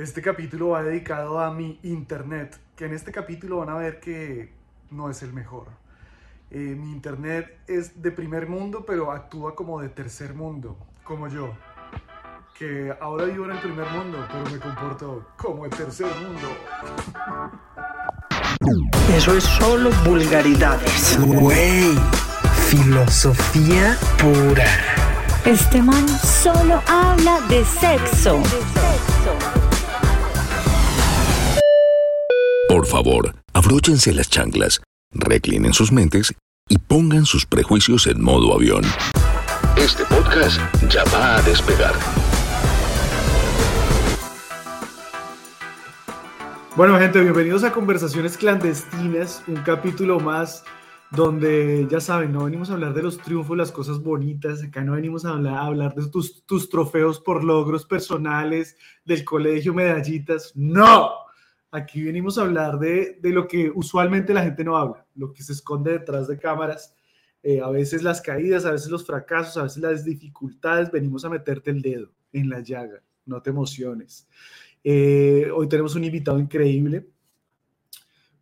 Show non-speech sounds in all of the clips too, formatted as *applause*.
Este capítulo va dedicado a mi internet, que en este capítulo van a ver que no es el mejor. Eh, mi internet es de primer mundo, pero actúa como de tercer mundo, como yo. Que ahora vivo en el primer mundo, pero me comporto como el tercer mundo. *laughs* Eso es solo vulgaridades. Güey, filosofía pura. Este man solo habla de sexo. Por favor, abróchense las chanclas, reclinen sus mentes y pongan sus prejuicios en modo avión. Este podcast ya va a despegar. Bueno, gente, bienvenidos a Conversaciones Clandestinas, un capítulo más donde ya saben, no venimos a hablar de los triunfos, las cosas bonitas, acá no venimos a hablar, de tus trofeos por logros personales, del colegio, medallitas, no, aquí venimos a hablar de, de lo que usualmente la gente no habla, lo que se esconde detrás de cámaras, eh, a veces las caídas, a veces los fracasos, a veces las dificultades, venimos a meterte el dedo en la llaga, no te emociones. Eh, hoy tenemos un invitado increíble.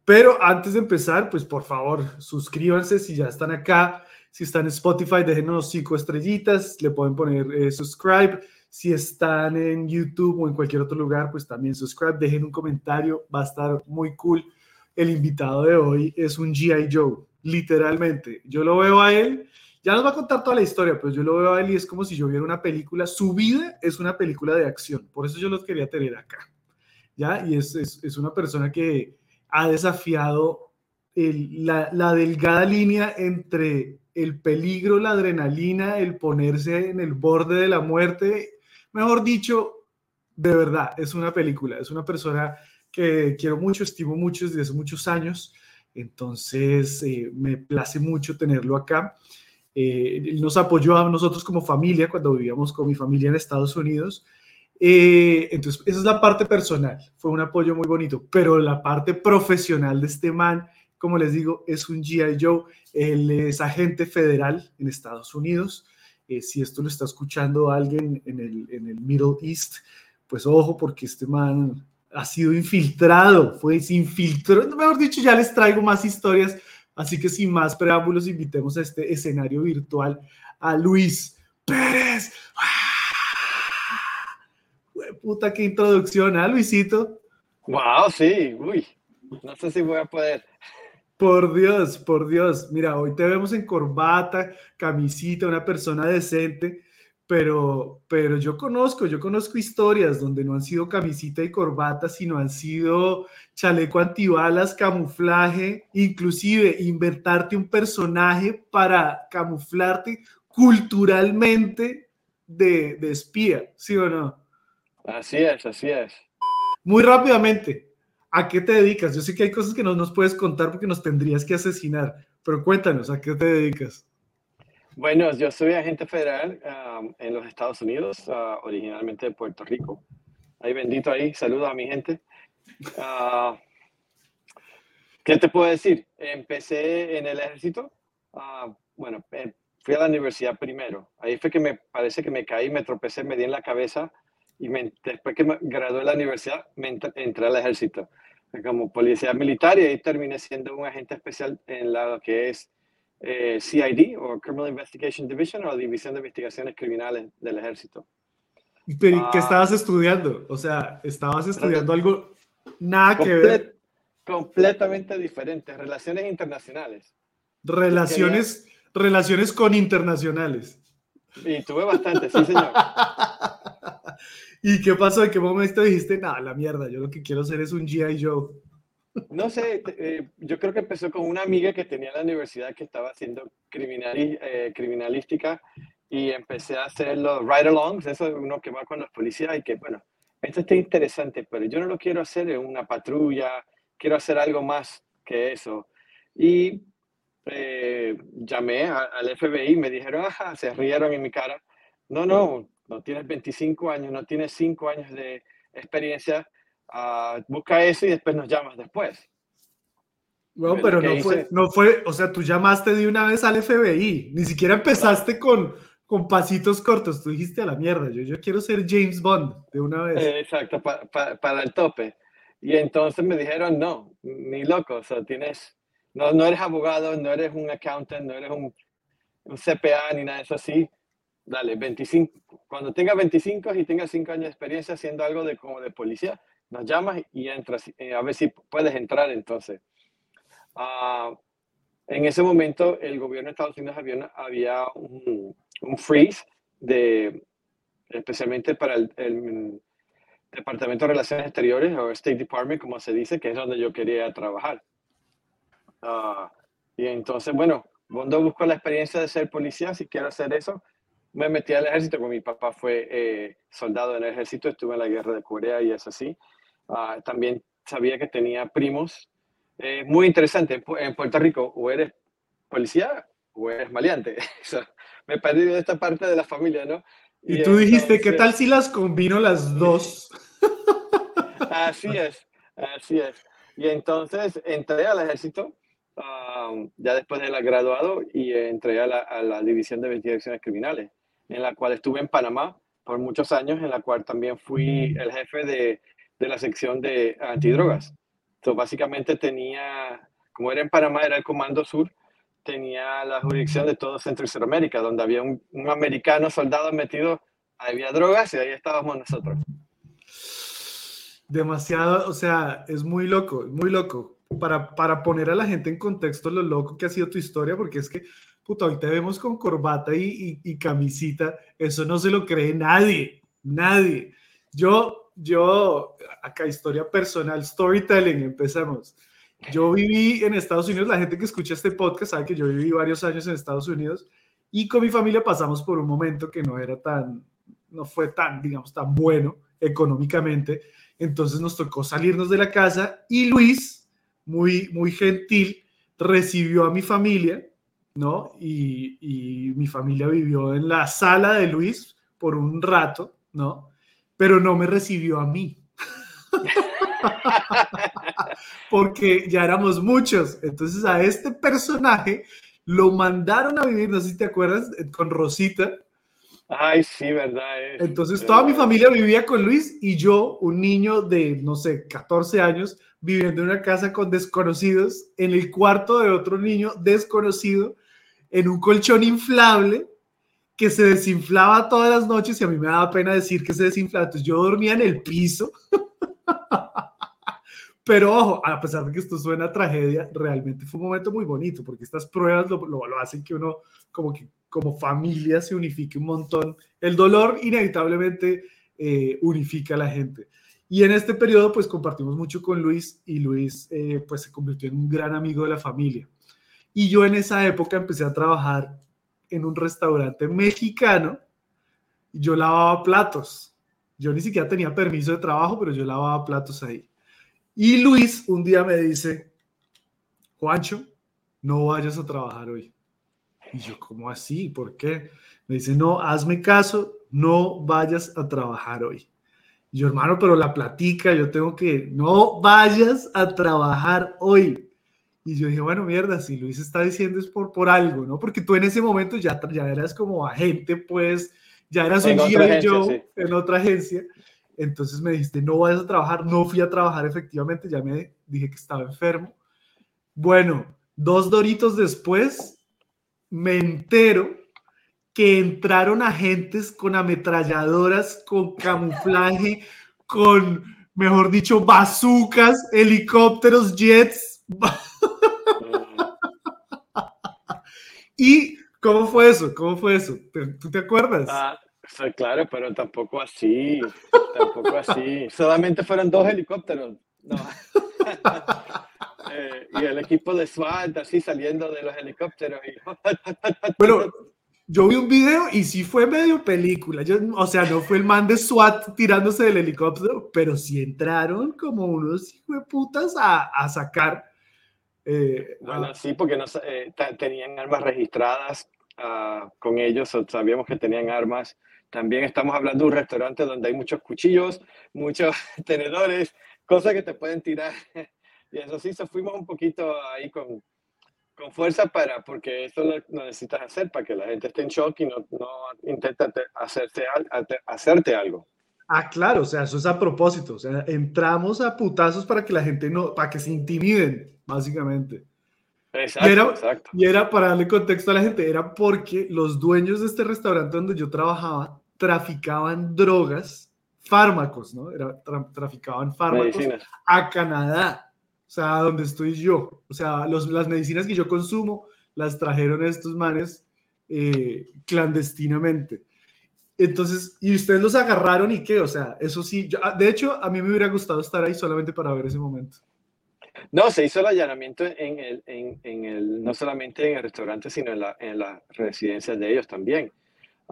Pero antes de empezar, pues por favor, suscríbanse si ya están acá. Si están en Spotify, déjenos cinco estrellitas, le pueden poner eh, subscribe. Si están en YouTube o en cualquier otro lugar, pues también subscribe, dejen un comentario, va a estar muy cool. El invitado de hoy es un GI Joe, literalmente. Yo lo veo a él, ya nos va a contar toda la historia, pero yo lo veo a él y es como si yo viera una película. Su vida es una película de acción, por eso yo los quería tener acá. ¿Ya? Y es, es, es una persona que ha desafiado el, la, la delgada línea entre el peligro, la adrenalina, el ponerse en el borde de la muerte Mejor dicho, de verdad, es una película, es una persona que quiero mucho, estimo mucho desde hace muchos años, entonces eh, me place mucho tenerlo acá. Eh, nos apoyó a nosotros como familia cuando vivíamos con mi familia en Estados Unidos. Eh, entonces, esa es la parte personal, fue un apoyo muy bonito, pero la parte profesional de este man, como les digo, es un GI Joe, él es agente federal en Estados Unidos, eh, si esto lo está escuchando alguien en el, en el Middle East, pues ojo, porque este man ha sido infiltrado, fue infiltrado, mejor dicho, ya les traigo más historias, así que sin más preámbulos, invitemos a este escenario virtual a Luis Pérez. ¡Ah! Puta, qué introducción, ¿ah, Luisito? Wow, sí, uy, no sé si voy a poder. Por Dios, por Dios. Mira, hoy te vemos en corbata, camisita, una persona decente, pero, pero yo conozco, yo conozco historias donde no han sido camisita y corbata, sino han sido chaleco antibalas, camuflaje, inclusive inventarte un personaje para camuflarte culturalmente de, de espía, ¿sí o no? Así es, así es. Muy rápidamente, ¿A qué te dedicas? Yo sé que hay cosas que no nos puedes contar porque nos tendrías que asesinar, pero cuéntanos, ¿a qué te dedicas? Bueno, yo soy agente federal um, en los Estados Unidos, uh, originalmente de Puerto Rico. Ahí bendito ahí, saludos a mi gente. Uh, ¿Qué te puedo decir? Empecé en el ejército. Uh, bueno, eh, fui a la universidad primero. Ahí fue que me parece que me caí, me tropecé, me di en la cabeza y me, después que me gradué de la universidad, me entré al ejército como policía militar y ahí terminé siendo un agente especial en lo que es eh, CID o Criminal Investigation Division o División de Investigaciones Criminales del Ejército. Pero ¿qué ah. estabas estudiando? O sea, estabas estudiando algo nada que ver. Completamente diferente, relaciones internacionales. Relaciones, relaciones con internacionales. Y tuve bastante, sí, señor. *laughs* ¿Y qué pasó? ¿En qué momento dijiste, nada, la mierda, yo lo que quiero hacer es un G.I. Joe? No sé, eh, yo creo que empezó con una amiga que tenía en la universidad que estaba haciendo criminal, eh, criminalística y empecé a hacer los ride-alongs, eso es uno que va con los policías y que, bueno, esto está interesante, pero yo no lo quiero hacer en una patrulla, quiero hacer algo más que eso. Y eh, llamé al FBI y me dijeron, ajá, se rieron en mi cara. No, no, no tienes 25 años, no tienes 5 años de experiencia, uh, busca eso y después nos llamas después. Bueno, pero no fue, no fue, o sea, tú llamaste de una vez al FBI, ni siquiera empezaste con, con pasitos cortos. Tú dijiste a la mierda, yo, yo quiero ser James Bond de una vez. Eh, exacto, pa- pa- para el tope. Y entonces me dijeron, no, ni loco, o sea, tienes, no, no eres abogado, no eres un accountant, no eres un, un CPA ni nada de eso así. Dale, 25, cuando tengas 25 y tengas 5 años de experiencia haciendo algo de, como de policía, nos llamas y entras, eh, a ver si puedes entrar entonces. Ah, en ese momento el gobierno de Estados Unidos había, había un, un freeze de, especialmente para el, el Departamento de Relaciones Exteriores o State Department, como se dice, que es donde yo quería trabajar. Ah, y entonces, bueno, cuando busco la experiencia de ser policía, si quiero hacer eso, me metí al ejército, porque mi papá fue eh, soldado en el ejército, estuve en la guerra de Corea y es así. Ah, también sabía que tenía primos. Eh, muy interesante, en Pu- en Puerto Rico, o eres policía o eres maleante. *laughs* O sea, me he perdido de esta parte de la familia, ¿no? Y tú dijiste, ¿qué entonces- tal si las combino las dos? *laughs* Así es, así es. Y entonces entré al ejército, um, ya después de la graduado, y entré a la, a la División de Investigaciones Criminales, en la cual estuve en Panamá por muchos años, en la cual también fui el jefe de, de la sección de antidrogas. Entonces, básicamente tenía, como era en Panamá, era el Comando Sur, tenía la jurisdicción de todo Centro y Sudamérica, donde había un, un americano soldado metido, había drogas y ahí estábamos nosotros. Demasiado, o sea, es muy loco, muy loco. Para, para poner a la gente en contexto lo loco que ha sido tu historia, porque es que, puta, hoy te vemos con corbata y, y- y camisita, eso no se lo cree nadie, nadie. Yo, yo, acá historia personal, storytelling, empezamos. Yo viví en Estados Unidos, la gente que escucha este podcast sabe que yo viví varios años en Estados Unidos y con mi familia pasamos por un momento que no era tan, no fue tan, digamos, tan bueno económicamente. Entonces nos tocó salirnos de la casa y Luis, muy, muy gentil, recibió a mi familia, ¿no? Y, y mi familia vivió en la sala de Luis por un rato, ¿no? Pero no me recibió a mí. *laughs* Porque ya éramos muchos. Entonces a este personaje lo mandaron a vivir, no sé si te acuerdas, con Rosita. Ay, sí, verdad. es. Entonces toda mi familia vivía con Luis y yo, un niño de, no sé, 14 años, viviendo en una casa con desconocidos, en el cuarto de otro niño desconocido, en un colchón inflable que se desinflaba todas las noches y a mí me daba pena decir que se desinflaba. Entonces yo dormía en el piso. *laughs* Pero ojo, a pesar de que esto suena a tragedia, realmente fue un momento muy bonito porque estas pruebas lo, lo, lo hacen que uno como que como familia se unifique un montón. El dolor inevitablemente eh, unifica a la gente. Y en este periodo pues compartimos mucho con Luis y Luis eh, pues se convirtió en un gran amigo de la familia. Y yo en esa época empecé a trabajar en un restaurante mexicano y yo lavaba platos. Yo ni siquiera tenía permiso de trabajo, pero yo lavaba platos ahí. Y Luis un día me dice, Juancho, no vayas a trabajar hoy. Y yo, ¿cómo así? ¿Por qué? Me dice, no, hazme caso, no vayas a trabajar hoy. Y yo, hermano, pero la platica, yo tengo que, no vayas a trabajar hoy. Y yo dije, bueno, mierda, si Luis está diciendo es por, por algo, ¿no? Porque tú en ese momento ya, ya eras como agente, pues, ya eras En un Joe sí. en otra agencia. Entonces me dijiste, no vayas a trabajar, no fui a trabajar efectivamente, ya me dije que estaba enfermo. Bueno, dos doritos después, me entero que entraron agentes con ametralladoras, con camuflaje, con, mejor dicho, bazucas, helicópteros, jets. *laughs* ¿Y cómo fue eso? ¿Cómo fue eso? ¿Te- ¿Tú te acuerdas? Ah, claro, pero tampoco así, tampoco así. Solamente fueron dos helicópteros. No. *laughs* Eh, y el equipo de SWAT así saliendo de los helicópteros. y- *laughs* Bueno, yo vi un video y sí fue medio película. Yo, o sea, no fue el man de SWAT tirándose del helicóptero, pero sí entraron como unos putas a, a sacar. Eh, Bueno, a- sí, porque eh, tenían armas registradas ah, con ellos, sabíamos que tenían armas. También estamos hablando de un restaurante donde hay muchos cuchillos, muchos *laughs* tenedores, cosas que te pueden tirar. *laughs* Y eso sí, so fuimos un poquito ahí con, con fuerza para, porque eso lo, lo necesitas hacer para que la gente esté en shock y no, no intenta te- hacerte, al- hacerte algo. Ah, claro, o sea, eso es a propósito. O sea, entramos a putazos para que la gente no, para que se intimiden, básicamente. Exacto, Y era- exacto. Y era para darle contexto a la gente, era porque los dueños de este restaurante donde yo trabajaba traficaban drogas, fármacos, ¿no? Era, tra- traficaban fármacos Medicinas. a Canadá, o sea, donde estoy yo. O sea, los- las medicinas que yo consumo las trajeron estos manes eh, clandestinamente. Entonces, y ustedes los agarraron y qué, o sea, eso sí, yo- ah, de hecho, a mí me hubiera gustado estar ahí solamente para ver ese momento. No, se hizo el allanamiento en el, en, en el, no solamente en el restaurante, sino en, la, en las residencias de ellos también,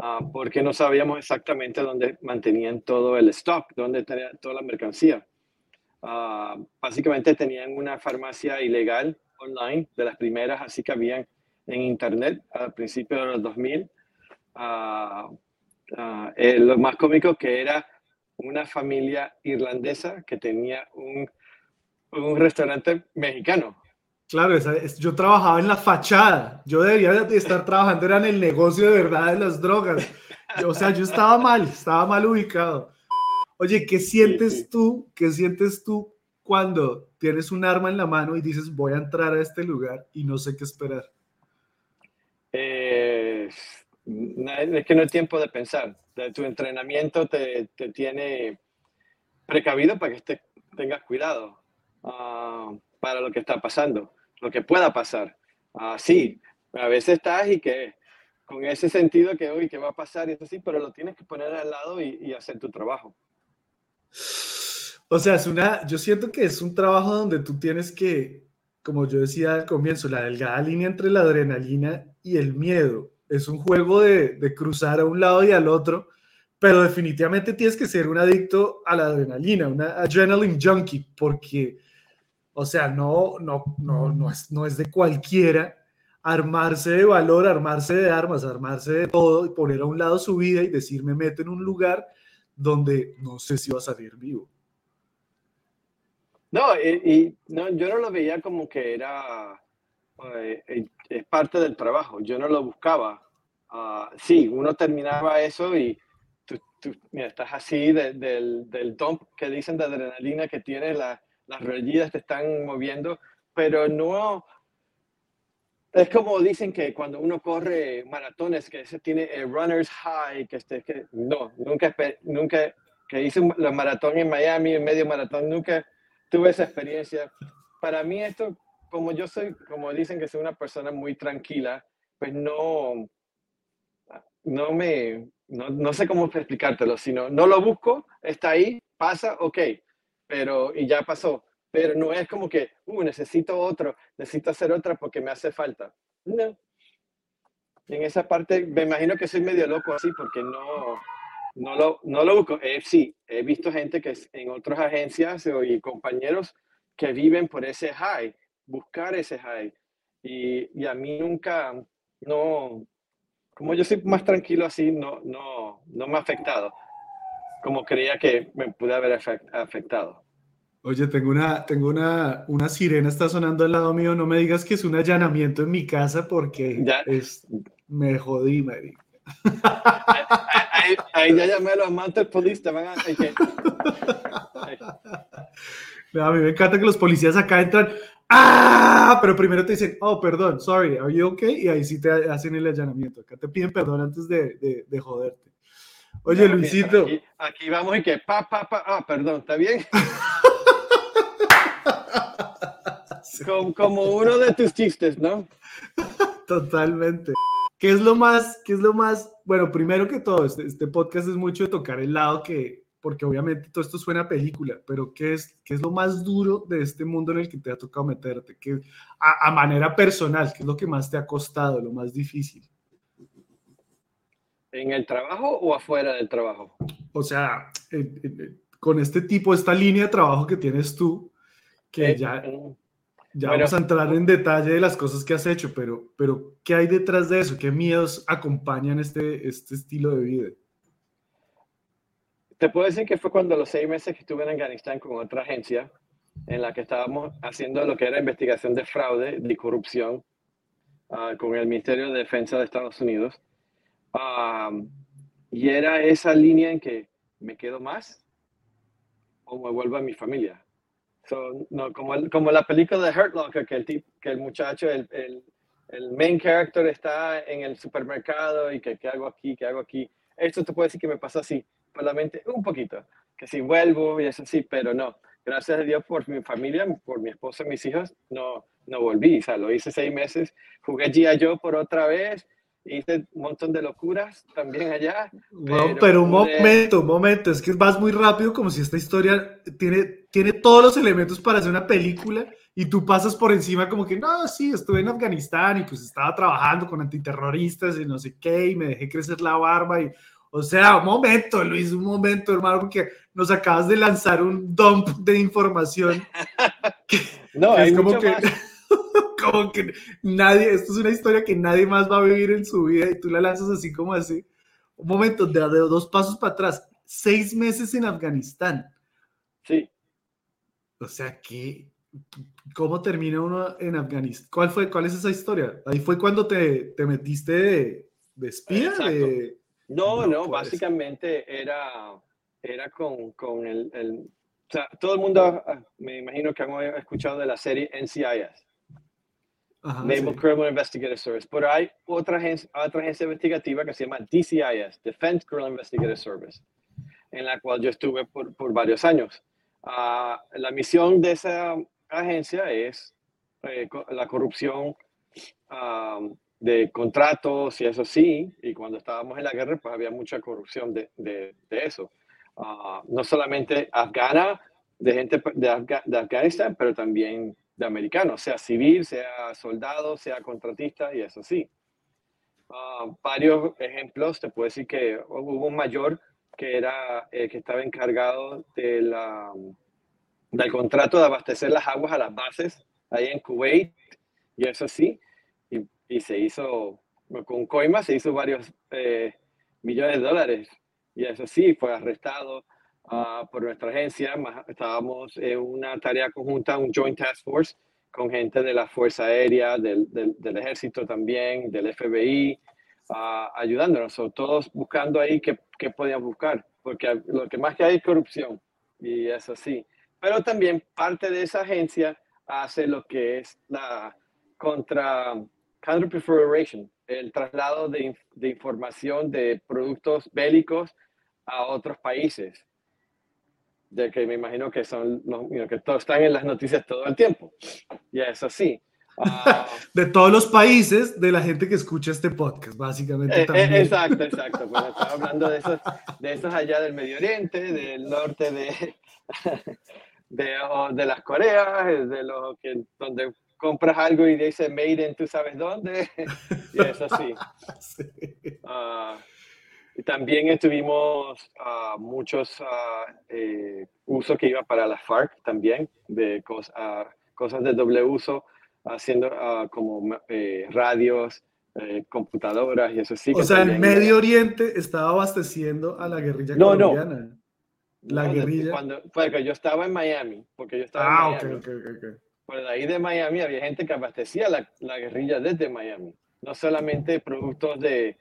Ah, porque no sabíamos exactamente dónde mantenían todo el stock, dónde tenía toda la mercancía. Ah, básicamente tenían una farmacia ilegal online, de las primeras así que habían en internet al principio de los 2000. Ah, ah, eh, lo más cómico que era una familia irlandesa que tenía un un restaurante mexicano. Claro, esa es- yo trabajaba en la fachada. Yo debería de estar trabajando era en el negocio de verdad de las drogas. Yo- o sea, yo estaba mal, estaba mal ubicado. Oye, ¿qué sientes sí. tú? ¿Qué sientes tú cuando tienes un arma en la mano y dices voy a entrar a este lugar y no sé qué esperar? Eh, es que no hay tiempo de pensar. Tu entrenamiento te, te tiene precavido para que estés- tengas cuidado ah, para lo que está pasando, lo que pueda pasar. Ah, sí, a veces estás y que con ese sentido que hoy qué va a pasar y eso sí, pero lo tienes que poner al lado y, y hacer tu trabajo. O sea, es una, yo siento que es un trabajo donde tú tienes que, como yo decía al comienzo, la delgada línea entre la adrenalina y el miedo. Es un juego de, de cruzar a un lado y al otro, pero definitivamente tienes que ser un adicto a la adrenalina, una adrenaline junkie, porque, o sea, no, no, no, no es, no es de cualquiera armarse de valor, armarse de armas, armarse de todo y poner a un lado su vida y decir me meto en un lugar donde no sé si va a salir vivo. No, y, no, yo no lo veía como que era es parte del trabajo. Yo no lo buscaba. Ah, sí, uno terminaba eso y tú, tú, mira, estás así de- del, del dump que dicen de adrenalina que tienes, la- las rodillas te están moviendo, pero no. Es como dicen que cuando uno corre maratones, que se tiene el runner's high, que, este, que no, nunca, nunca, que hice los maratón en Miami, en medio maratón, nunca tuve esa experiencia. Para mí esto, como yo soy, como dicen que soy una persona muy tranquila, pues no, no me, no, no sé cómo explicártelo, sino no lo busco, está ahí, pasa, ok, pero, y ya pasó, pero no es como que, uh, necesito otro, necesito hacer otra porque me hace falta. No. En esa parte, me imagino que soy medio loco así porque no, no lo, no lo busco. Eh, sí, he visto gente que en otras agencias y compañeros que viven por ese high, buscar ese high. Y, y a mí nunca, no, como yo soy más tranquilo así, no, no, no me ha afectado, como creía que me pude haber afect- afectado. Oye, tengo una, tengo una, una sirena está sonando al lado mío. No me digas que es un allanamiento en mi casa porque Ya. es, me jodí, marica. Ahí, ahí ya llamé a los Mounted Police, te van a... que- *laughs* hay- A mí me encanta que los policías acá entran. ¡Ah! Pero primero te dicen, oh, perdón, sorry, are you okay? Y ahí sí te hacen el allanamiento. Acá te piden perdón antes de, de, de joderte. Oye, Luisito, Aquí, aquí vamos y que pa, pa, pa. Ah, perdón, ¿está bien? *laughs* como, como uno de tus chistes, ¿no? totalmente. ¿Qué es lo más, qué es lo más, bueno, primero que todo, este, este podcast es mucho de tocar el lado que, porque obviamente todo esto suena a película, pero ¿qué es, qué es lo más duro de este mundo en el que te ha tocado meterte? ¿Qué, a, a manera personal, ¿qué es lo que más te ha costado, lo más difícil? ¿En el trabajo o afuera del trabajo? O sea, eh, eh, con este tipo, esta línea de trabajo que tienes tú, que Eh, ya, ya bueno. vamos a entrar en detalle de las cosas que has hecho, pero, pero ¿qué hay detrás de eso? ¿Qué miedos acompañan este, este estilo de vida? Te puedo decir que fue cuando los seis meses que estuve en Afganistán con otra agencia en la que estábamos haciendo lo que era investigación de fraude, de corrupción, ah, con el Ministerio de Defensa de Estados Unidos. Am, y era esa línea en que me quedo más o me vuelvo a mi familia. So, no, como, como la película de Hurt Locker, que el, que el muchacho, el, el, el main character está en el supermercado y que qué hago aquí, qué hago aquí. Esto te puedo decir que me pasa así, solamente un poquito, que si vuelvo y eso sí, pero no. Gracias a Dios por mi familia, por mi esposa mis hijos, no, no volví. O sea, lo hice seis meses, jugué G.I. Joe por otra vez, hice un montón de locuras también allá. No, Pero pero un pude- momento, un momento, es que vas muy rápido como si esta historia tiene, tiene todos los elementos para hacer una película y tú pasas por encima como que, no, sí, estuve en Afganistán y pues estaba trabajando con antiterroristas y no sé qué y me dejé crecer la barba y, o sea, un momento, Luis, un momento, hermano, porque nos acabas de lanzar un dump de información. *laughs* No, que hay es como mucho que, más. *laughs* como que nadie, esto es una historia que nadie más va a vivir en su vida y tú la lanzas así como así. Un momento, de, de dos pasos para atrás, seis meses en Afganistán. Sí. O sea, que, ¿cómo termina uno en Afganistán? ¿Cuál fue, cuál es esa historia? Ahí fue cuando te, te metiste de, de espía. Exacto. de- No, No básicamente era, era con, con el, el- O sea, todo el mundo, ah, me imagino que han escuchado de la serie NCIS, Ajá, Naval sí. Criminal Investigative Service, pero hay otra agencia, otra agencia investigativa que se llama DCIS, Defense Criminal Investigative Service, en la cual yo estuve por, por varios años. Ah, la misión de esa agencia es eh, la corrupción ah, de contratos y eso sí, y cuando estábamos en la guerra, pues había mucha corrupción de, de, eso. Ah, no solamente afgana, de gente de, Afga- de Afganistán, pero también de americanos, sea civil, sea soldado, sea contratista, y eso sí. Ah, varios ejemplos, te puedo decir que hubo un mayor que era el que estaba encargado de la, del contrato de abastecer las aguas a las bases ahí en Kuwait, y eso sí, y, se hizo, con coima se hizo varios eh, millones de dólares, y eso sí, fue arrestado ah, por nuestra agencia, estábamos en una tarea conjunta, un Joint Task Force, con gente de la Fuerza Aérea, del, del, del Ejército también, del FBI, ah, ayudándonos, o todos buscando ahí qué, qué podían buscar, porque lo que más que hay es corrupción, y eso sí. Pero también parte de esa agencia hace lo que es la contra counter proliferation, el traslado de, de información de productos bélicos a otros países, de que me imagino que son los que todos están en las noticias todo el tiempo. Y eso sí. *laughs* Ah, De todos los países de la gente que escucha este podcast, básicamente Eh, eh, también. exacto, exacto. *laughs* Bueno, estaba hablando de esos, de esos allá del Medio Oriente, del norte de, *laughs* de, de las Coreas, de lo que donde compras algo y dice made in tú sabes dónde. *laughs* Y eso sí. Sí. Ah, y también estuvimos ah, muchos ah, eh, usos que iba para la FARC también, de cos- cosas de doble uso, haciendo como eh, radios, eh, computadoras y eso sí. O que sea, el Medio Oriente estaba abasteciendo a la guerrilla No, no. colombiana. la No, guerrilla. Cuando, porque yo estaba en Miami, porque yo estaba Ah, en Miami. ok, ok. ok. Por de ahí de Miami había gente que abastecía la, la guerrilla desde Miami. No solamente productos de,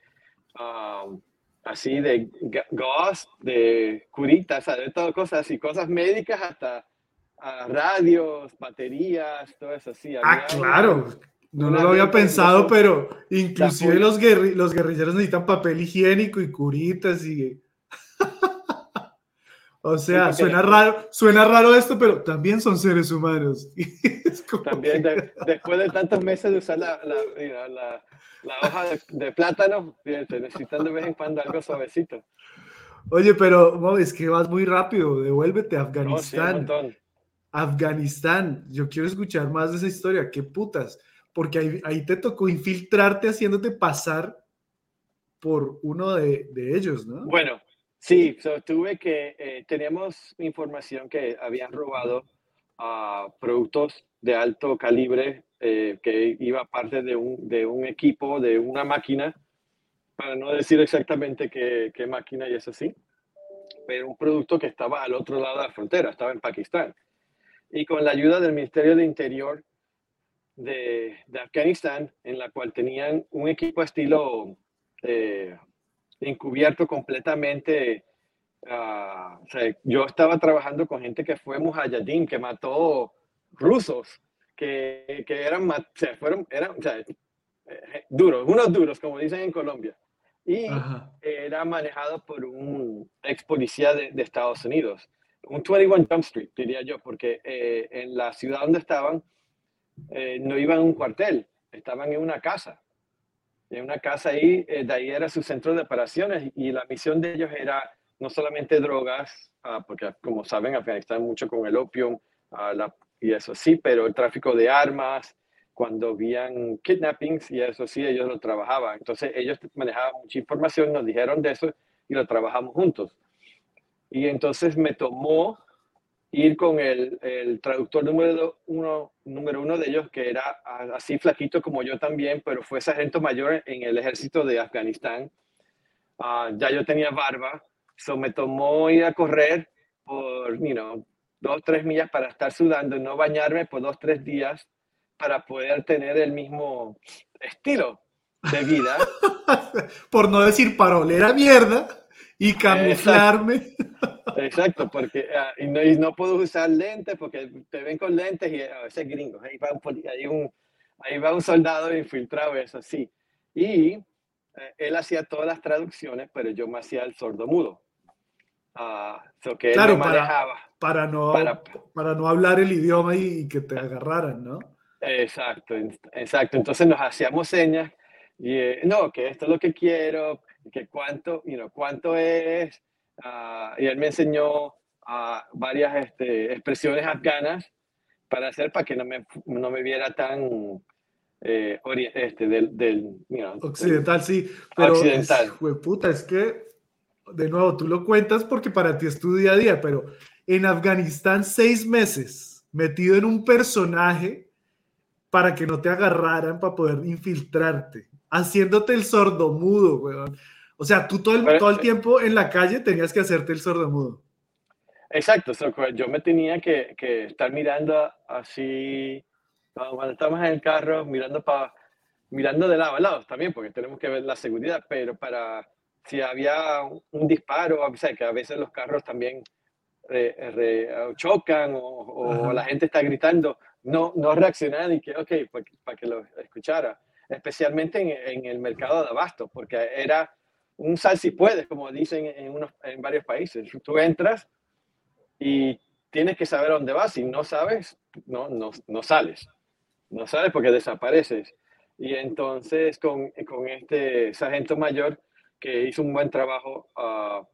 um, así de ga- gas, de curitas, o sea, de todo cosas así, cosas médicas hasta ah, radios, baterías, todo eso así. Ah, claro. No, no lo había pensado, pero inclusive los, guerri- los guerrilleros necesitan papel higiénico y curitas y... O sea, porque- suena raro, suena raro esto, pero también son seres humanos. *laughs* También de- después de tantos meses de usar la, la, know, la- la hoja de, de plátano, fíjate, necesitan de vez en cuando algo suavecito. Oye, pero no, es que vas muy rápido. Devuélvete a No, sí, Afganistán. Afganistán. Yo quiero escuchar más de esa historia. Qué putas. Porque ahí, ahí te tocó infiltrarte haciéndote pasar por uno de, de ellos, ¿no? Bueno, sí, so, tuve que, eh, teníamos información que habían robado ah, productos de alto calibre eh, que iba parte de un, de un equipo, de una máquina, para no decir exactamente qué, qué máquina y eso sí, pero un producto que estaba al otro lado de la frontera, estaba en Pakistán. Y con la ayuda del Ministerio de Interior, de, de Afganistán, en la cual tenían un equipo estilo eh, encubierto completamente. ah, o sea, yo estaba trabajando con gente que fue mujahideen, que mató rusos, que, que eran, o sea, fueron, eran, o sea, eh, duros, unos duros, como dicen en Colombia. Y Ajá. era manejado por un ex policía de, de Estados Unidos, un 21 Jump Street, diría yo, porque eh, en la ciudad donde estaban eh, no iban a un cuartel, estaban en una casa. En una casa ahí, eh, de ahí era su centro de operaciones y la misión de ellos era no solamente drogas, ah, porque como saben, Afganistán mucho con el opio ah, la- y eso sí, pero el tráfico de armas, cuando habían kidnappings y eso sí, ellos lo trabajaban. Entonces ellos manejaban mucha información, nos dijeron de eso y lo trabajamos juntos. Y entonces me tomó ir con el, el traductor número uno, número uno de ellos, que era así flaquito como yo también, pero fue sargento mayor en el ejército de Afganistán. Ah, ya yo tenía barba, so me tomó ir a correr por, you know, dos, tres millas para estar sudando, no bañarme por dos, tres días para poder tener el mismo estilo de vida. *laughs* Por no decir parolera mierda y camuflarme. Exacto, porque ah, y no, y no puedo usar lentes porque te ven con lentes y a veces gringos. Ahí va un, ahí un, ahí va un soldado infiltrado, eso sí. Y eh, él hacía todas las traducciones, pero yo me hacía el sordo mudo. Ah, so que él Claro, me para- manejaba. Para no, Para- para no hablar el idioma y, y que te agarraran, ¿no? Exacto, exacto. Entonces nos hacíamos señas y eh, no, que esto es lo que quiero, que cuánto, you know, cuánto es. ah, y él me enseñó ah, varias este, expresiones afganas para hacer para que no me, no me viera tan eh, este, del, del, you know, Occidental, sí. Pero, Occidental. Es, jueputa, es que, de nuevo, tú lo cuentas porque para ti es tu día a día, pero en Afganistán seis meses metido en un personaje para que no te agarraran, para poder infiltrarte, haciéndote el sordomudo, weón. O sea, tú todo el, Pero- todo el tiempo en la calle tenías que hacerte el sordomudo. Exacto, yo me tenía que, que estar mirando así, cuando estamos en el carro, mirando para mirando de lado a lado también, porque tenemos que ver la seguridad, pero para si había un, disparo, o sea, que a veces los carros también re- re- chocan o, o la gente está gritando, no, no reaccionar y que, ok, para, para que lo escuchara, especialmente en, en el mercado de abasto, porque era un sal si puedes, como dicen en, unos, en varios países. Tú entras y tienes que saber dónde vas. Si no sabes, no, no, no sales. No sales porque desapareces. Y entonces con, con este sargento mayor que hizo un buen trabajo, ah,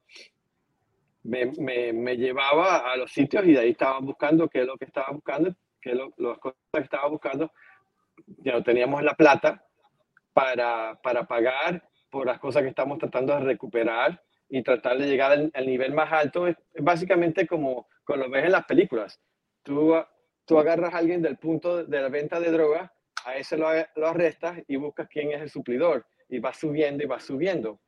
me, me, me llevaba a los sitios y de ahí estaba buscando qué es lo que estaba buscando, qué es lo, las cosas que estaba buscando. Ya no teníamos la plata para, para pagar por las cosas que estamos tratando de recuperar y tratar de llegar al, nivel más alto. Es, básicamente como, como lo ves en las películas. Tú, tú agarras a alguien del punto de la venta de droga, a ese lo, lo arrestas y buscas quién es el suplidor y vas subiendo y vas subiendo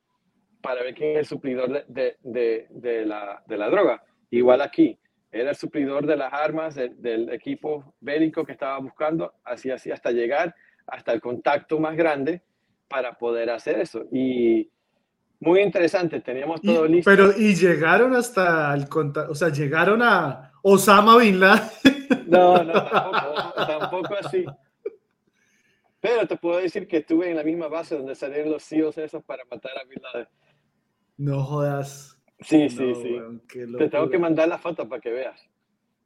para ver quién es el suplidor de, de, la, de la droga. Igual aquí, era el suplidor de las armas de- del equipo bélico que estaba buscando, así así hasta llegar hasta el contacto más grande para poder hacer eso. Y muy interesante, teníamos Y- todo listo. pero, y llegaron hasta el contacto, o sea, llegaron a Osama Bin Laden. No, no, tampoco, tampoco así. Pero te puedo decir que estuve en la misma base donde salieron los CEOs esos para matar a Bin Laden. No jodas. Sí, sí, No, sí. Te tengo que mandar la foto para que veas.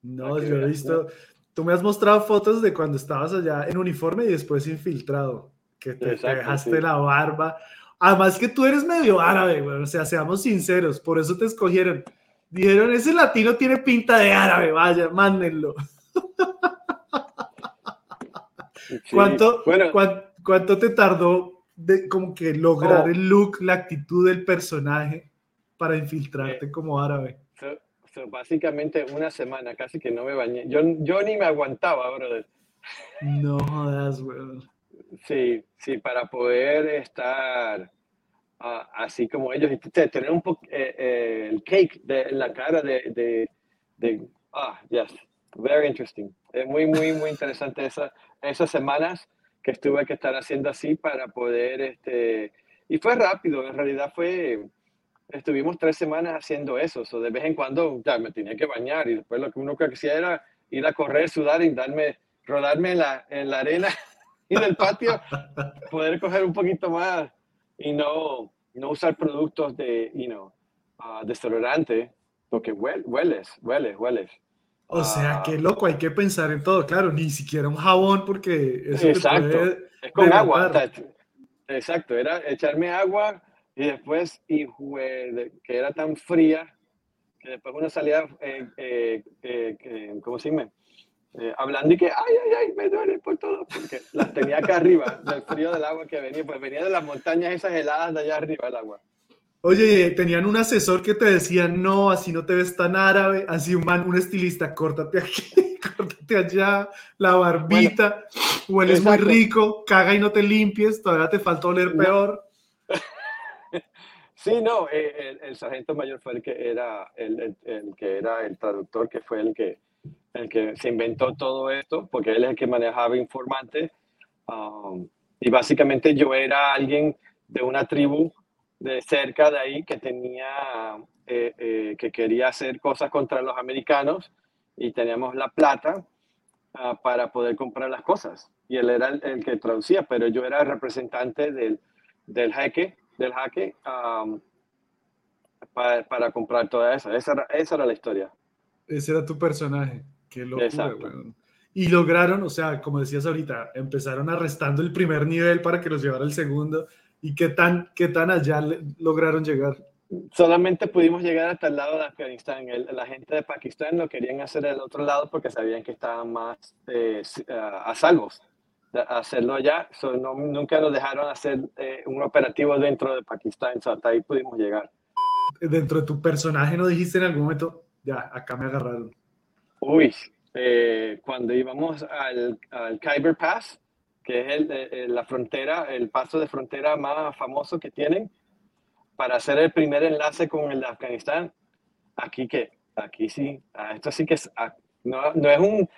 No, que yo he visto. Tú me has mostrado fotos de cuando estabas allá en uniforme y después infiltrado. Que te, dejaste sí. la barba. Además que tú eres medio árabe, güey. O sea, seamos sinceros. Por eso te escogieron. Dijeron, ese latino tiene pinta de árabe. Vaya, mándenlo. Sí. ¿Cuánto, Bueno, cuán- cuánto te tardó de como que lograr Oh. el look, la actitud del personaje para infiltrarte Eh, como árabe? so- so básicamente una semana, casi que no me bañé. Yo, yo ni me aguantaba, brother. No jodas, güey. Sí, sí, para poder estar ah, así como ellos, tener un poco el cake de, en la cara de, de, de- ah, yes, Very interesting. Es muy, muy, muy interesante esa, esas semanas que estuve que estar haciendo así para poder, este, y fue rápido, en realidad fue, estuvimos tres semanas haciendo eso, so de vez en cuando ya me tenía que bañar y después lo que uno hacía era ir a correr, sudar y darme, rodarme en la, en la arena *laughs* y del patio, poder coger un poquito más y no, no usar productos de, you know, uh, desodorante, porque hueles, hueles, hueles. O sea, qué loco, hay que pensar en todo, claro, ni siquiera un jabón porque eso Exacto, es con agua. Exacto, era echarme agua y después, y que era tan fría, que después uno salía, eh, eh, eh, ¿cómo se llama? Hablando y que, ay, ay, ay, me duele por todo, porque las tenía acá arriba, del frío del agua que venía, pues venía de las montañas esas heladas de allá arriba el agua. Oye, tenían un asesor que te decía, no, así no te ves tan árabe, así un man, un estilista, córtate aquí, *laughs* córtate allá, la barbita, hueles muy rico, caga y no te limpies, todavía te falta oler peor. *laughs* Sí, no, eh, el, sargento mayor fue el que era el, el, que era el traductor, que fue el que, el que se inventó todo esto, porque él es el que manejaba informante. Um, y básicamente yo era alguien de una tribu de cerca de ahí que tenía, eh, eh, que quería hacer cosas contra los americanos y teníamos la plata ah, para poder comprar las cosas. Y él era el, que traducía, pero yo era el representante del, del jaque, del jaque para, para, comprar toda esa. Esa era, esa era la historia. Ese era tu personaje. Qué locura, Y lograron, o sea, como decías ahorita, empezaron arrestando el primer nivel para que los llevara el segundo ¿Y qué tan, qué tan allá lograron llegar? Solamente pudimos llegar hasta el lado de Afganistán. la gente de Pakistán lo querían hacer del otro lado porque sabían que estaban más eh, a salvos de hacerlo allá. nunca nos dejaron hacer eh, un operativo dentro de Pakistán. hasta ahí pudimos llegar. Dentro de tu personaje, ¿no dijiste en algún momento, ya, acá me agarraron? Uy, eh, cuando íbamos al, al Khyber Pass, que es el, la frontera, el paso de frontera más famoso que tienen, para hacer el primer enlace con el de Afganistán. Aquí que, aquí sí, esto sí que es, no, no es un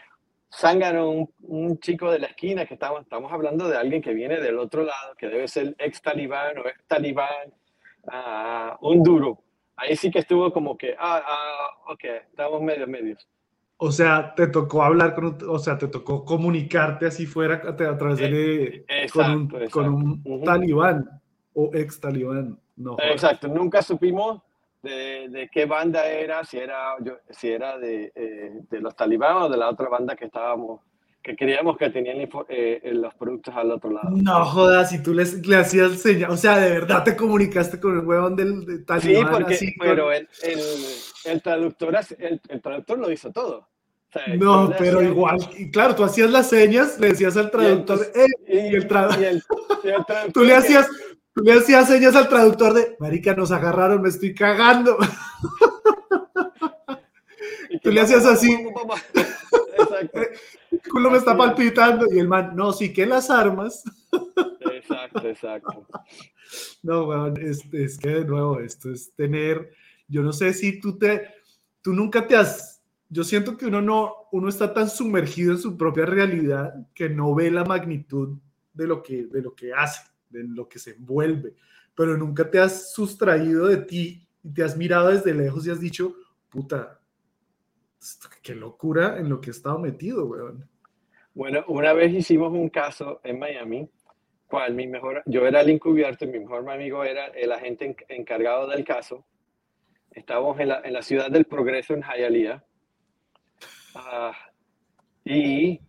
zángano, un, un, chico de la esquina, que estamos, estamos hablando de alguien que viene del otro lado, que debe ser ex talibán o ex talibán, uh, un duro. Ahí sí que estuvo como que, ah, ah ok, estamos medio medios. O sea, te tocó hablar con, o sea, te tocó comunicarte así fuera a, través de eh, con un, con un talibán o ex talibán. No, exacto, nunca supimos de, de, qué banda era, si era, yo, si era de, eh, de, los talibán o de la otra banda que estábamos, que creíamos que tenían eh, los productos al otro lado. No jodas, si tú les, le hacías señal, o sea, de verdad te comunicaste con el huevón del, talibán. Sí, porque, pero el, el, el, traductor, el, el traductor lo hizo todo no, pero igual, y claro, tú hacías las señas, le decías al traductor, y, el, traductor, *laughs* tú le hacías, tú le hacías señas al traductor de, marica, nos agarraron, me estoy cagando. *laughs* tú le hacías así, *laughs* el culo me está palpitando, y el man, no, sí que las armas. exacto, exacto. No, bueno, es, es que de nuevo, esto es tener, yo no sé si tú te, tú nunca te has yo siento que uno no, uno está tan sumergido en su propia realidad que no ve la magnitud de lo que, de lo que hace, de lo que se envuelve, pero nunca te has sustraído de ti y te has mirado desde lejos y has dicho, puta, qué locura en lo que he estado metido, weón. Bueno, una vez hicimos un caso en Miami, cual mi mejor, yo era el encubierto y mi mejor amigo era el agente encargado del caso. Estábamos en la, en la ciudad del progreso en Hialeah Ah, y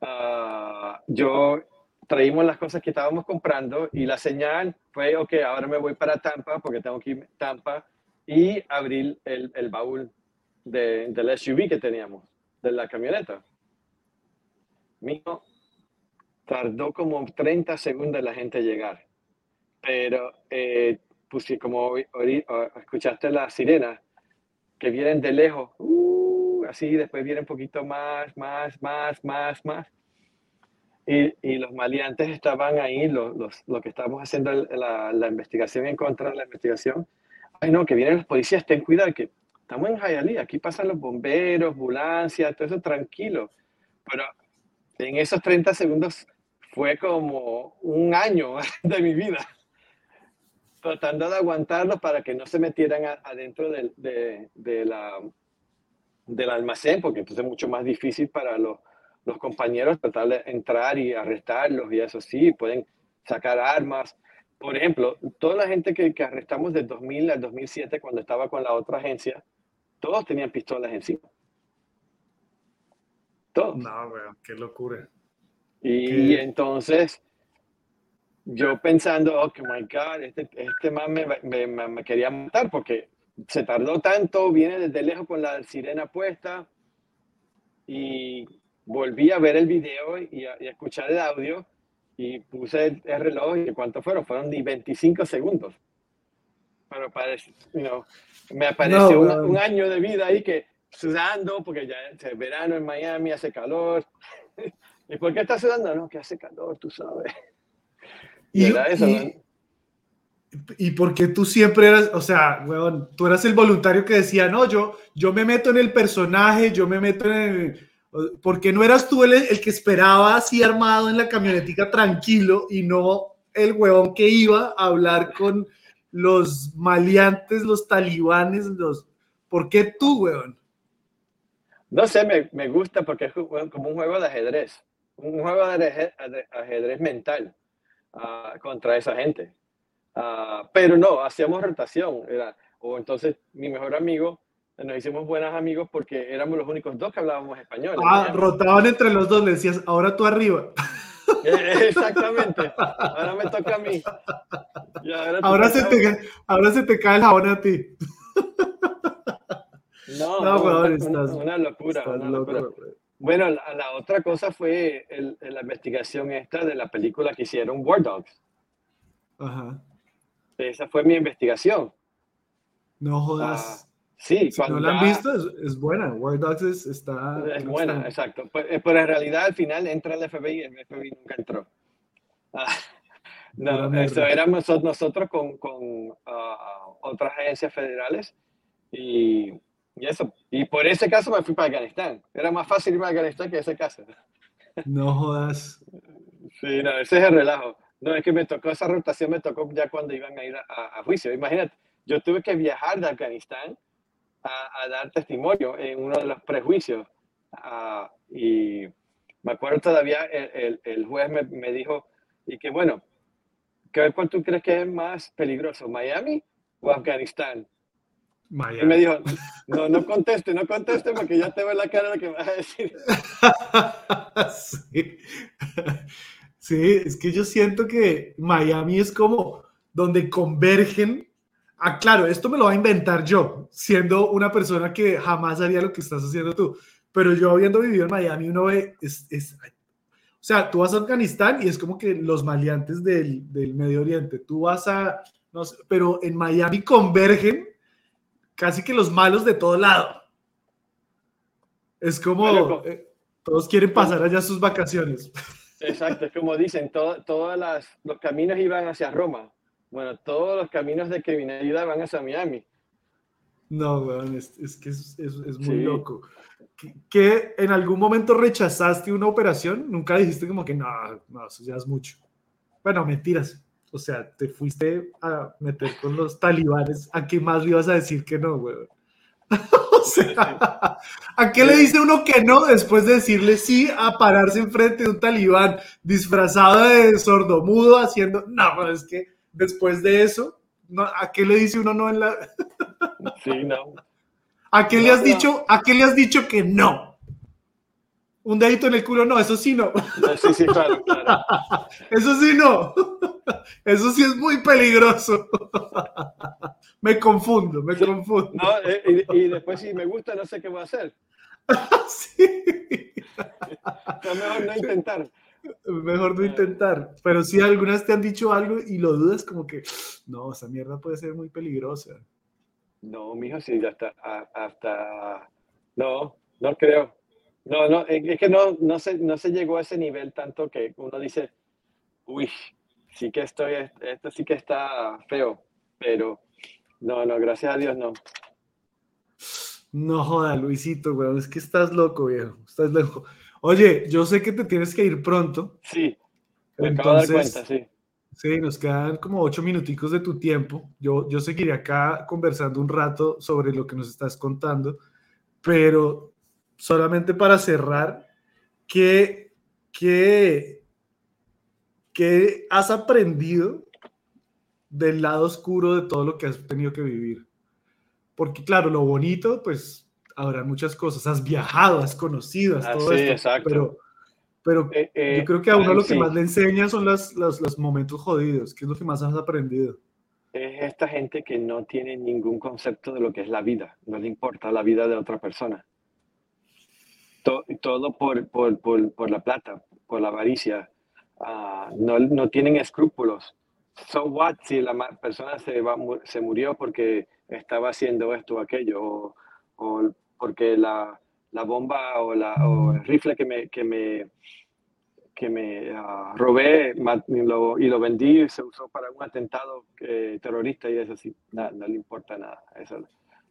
ah, yo traímos las cosas que estábamos comprando y la señal fue, ok, ahora me voy para Tampa porque tengo que ir a Tampa y abrir el, el baúl de, del SUV que teníamos, de la camioneta. Mío, tardó como 30 segundos la gente llegar, pero eh, pues como escuchaste la sirena que vienen de lejos, uh, así, después viene un poquito más, más, más, más, más. Y, y los maleantes estaban ahí, los, los, lo que estábamos haciendo la, la, investigación en contra de la investigación. Ay, no, que vienen los policías, ten cuidado, que estamos en Hialeah, aquí pasan los bomberos, ambulancias, todo eso tranquilo. Pero en esos 30 segundos fue como un año *laughs* de mi vida, tratando de aguantarlos para que no se metieran adentro del, de, la, del almacén, porque entonces es mucho más difícil para los, los compañeros tratar de entrar y arrestarlos y eso sí, pueden sacar armas. Por ejemplo, toda la gente que, que arrestamos del 2000 al 2007 cuando estaba con la otra agencia, todos tenían pistolas encima. Todos. No, weón, qué locura. Y, entonces, yo pensando, oh, my God, este, este man me, me, me, quería matar porque se tardó tanto, viene desde lejos con la sirena puesta y volví a ver el video y a, escuchar el audio y puse el, reloj y ¿cuánto fueron? Fueron 25 segundos. Pero parece, you me apareció un, año de vida ahí que sudando, porque ya es verano en Miami, hace calor. *laughs* ¿Y por qué estás sudando? No, que hace calor, tú sabes. Y, y, y, porque tú siempre eras, o sea, weón, tú eras el voluntario que decía, no, yo, yo me meto en el personaje, yo me meto en el... ¿Por qué no eras tú el, el que esperaba así armado en la camionetica tranquilo y no el huevón que iba a hablar con los maleantes, los talibanes, los... ¿Por qué tú, weón? No sé, me, me gusta porque es como un juego de ajedrez, un juego de ajedrez, mental uh, contra esa gente. Uh, pero no, hacíamos rotación. Era, o entonces mi mejor amigo, nos hicimos buenos amigos porque éramos los únicos dos que hablábamos español. Ah, rotaban entre los dos, le decías, ahora tú arriba. Exactamente. Ahora me toca a mí. Ahora, se te, ahora se te cae el jabón a ti. No, no una, locura. Bueno, la, otra cosa fue la investigación esta de la película que hicieron War Dogs. Ajá. Esa fue mi investigación. No jodas. Ah, sí, si no la han visto, es, buena. War Dogs es, está. Es buena, exacto. Pues, eh, pero, en realidad al final entra el FBI y el FBI nunca entró. Ah, *laughs* no, eso éramos nosotros con, con ah, otras agencias federales y y eso. Y por ese caso me fui para Afganistán. Era más fácil ir para Afganistán que ese caso. No jodas. Sí, no, ese es el relajo. No, es que me tocó esa rotación, me tocó ya cuando iban a ir a, juicio. Imagínate, yo tuve que viajar de Afganistán a, dar testimonio en uno de los prejuicios. Ah, y me acuerdo todavía, el, el, juez me, me, dijo, y que bueno, ¿cuál tú crees que es más peligroso, Miami o Afganistán? Y me dijo, no, no conteste, no conteste porque ya te veo la cara de lo que vas a decir. *laughs* sí. sí, es que yo siento que Miami es como donde convergen. Ah, claro, esto me lo va a inventar yo, siendo una persona que jamás haría lo que estás haciendo tú. Pero yo habiendo vivido en Miami, uno ve, es, es, o sea, tú vas a Afganistán y es como que los maleantes del, del Medio Oriente, tú vas a, no sé, pero en Miami convergen casi que los malos de todo lado. Es como eh, todos quieren pasar allá sus vacaciones. Exacto, es como dicen, todos los caminos iban hacia Roma. Bueno, todos los caminos de criminalidad van hacia Miami. No, weón, es, que es, muy loco. ¿Que, en algún momento rechazaste una operación? Nunca dijiste como que no, no, eso ya es mucho. Bueno, mentiras. O sea, te fuiste a meter con los talibanes. ¿A qué más le ibas a decir que no, güey? *laughs* o sea, ¿a qué le dice uno que no después de decirle sí a pararse enfrente de un talibán disfrazado de sordomudo haciendo... No, es que después de eso, no, ¿a qué le dice uno no en la... *laughs* sí, no. ¿A qué le has dicho? ¿A qué le has dicho que no? Un dedito en el culo, no, eso sí no. Sí, sí, claro, claro. *laughs* Eso sí no. Eso sí es muy peligroso. Me confundo, me confundo. No, eh, y, después si me gusta no sé qué voy a hacer. *laughs* sí. mejor no intentar. Mejor no intentar. Pero si algunas te han dicho algo y lo dudas como que, no, esa mierda puede ser muy peligrosa. No, mijo, sí, hasta, hasta, no, no creo. No, no, es que no, no, se, no se llegó a ese nivel tanto que uno dice, uy, sí que estoy, esto sí que está feo, pero no, no, gracias a Dios no. No joda, Luisito, weón, es que estás loco, viejo. Estás loco. Oye, yo sé que te tienes que ir pronto. Sí, me acabo de dar Entonces, cuenta, sí. Sí, nos quedan como ocho minuticos de tu tiempo. Yo, yo seguiré acá conversando un rato sobre lo que nos estás contando, pero solamente para cerrar, ¿qué, qué, qué has aprendido del lado oscuro de todo lo que has tenido que vivir? Porque claro, lo bonito, pues habrá muchas cosas. Has viajado, has conocido, has Ah, todo sí, esto, exacto. pero, pero Eh, eh, yo creo que a uno lo que sí. más le enseña son las, las- los momentos jodidos, que es lo que más has aprendido. Es esta gente que no tiene ningún concepto de lo que es la vida, no le importa la vida de otra persona. To- todo por, por, por, por la plata, por la avaricia. Ah, no, no tienen escrúpulos. So what si la persona se, va, se murió porque estaba haciendo esto o aquello, o, o porque la, la bomba o, la, o el rifle que me, que me, que me ah, robé y lo, y lo vendí se usó para un atentado eh, terrorista y eso sí, na- no le importa nada. Eso,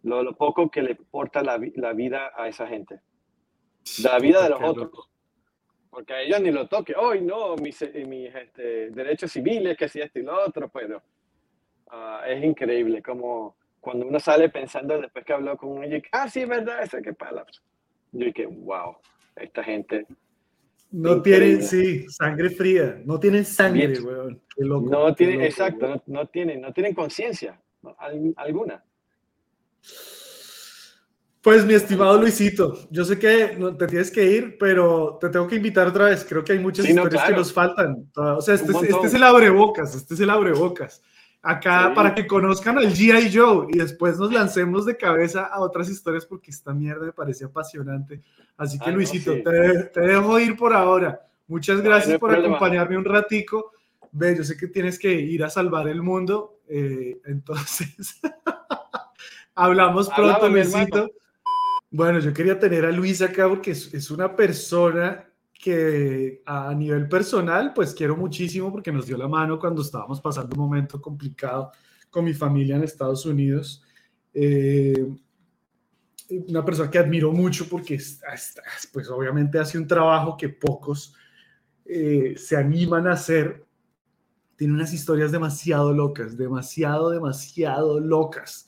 lo, lo poco que le importa la, la vida a esa gente, la vida de los otros. Porque a ellos ni lo toque. Hoy no, mis, eh, mis este, derechos civiles, que si esto y lo otro, pero ah, es increíble como cuando uno sale pensando después que habló con ellos, ah, sí, es verdad, eso qué palabras. Yo dije, wow, esta gente No Increíble. tienen, sí, sangre fría. No tienen sangre, Bien. weón. Qué loco. no qué tienen, loco, exacto, weón. no, no tienen, no tienen conciencia alguna. Pues mi estimado Luisito, yo sé que no, te tienes que ir, pero te tengo que invitar otra vez. Creo que hay muchas Sí, no, historias claro. que nos faltan. O sea, este, este es el abrebocas, este es el abrebocas. Acá Sí. para que conozcan al G.I. Joe y después nos lancemos de cabeza a otras historias porque esta mierda me parece apasionante. Así que Ah, no, Luisito, sí. te, te dejo ir por ahora. Muchas No, gracias no hay por problema. acompañarme un ratico. Ve, yo sé que tienes que ir a salvar el mundo, eh, entonces *laughs* hablamos pronto, Hablamos, Luisito. Bueno, yo quería tener a Luis acá porque es, es una persona que a nivel personal, pues quiero muchísimo porque nos dio la mano cuando estábamos pasando un momento complicado con mi familia en Estados Unidos. Eh, una persona que admiro mucho porque es- es- pues obviamente hace un trabajo que pocos eh, se animan a hacer. Tiene unas historias demasiado locas, demasiado, demasiado locas.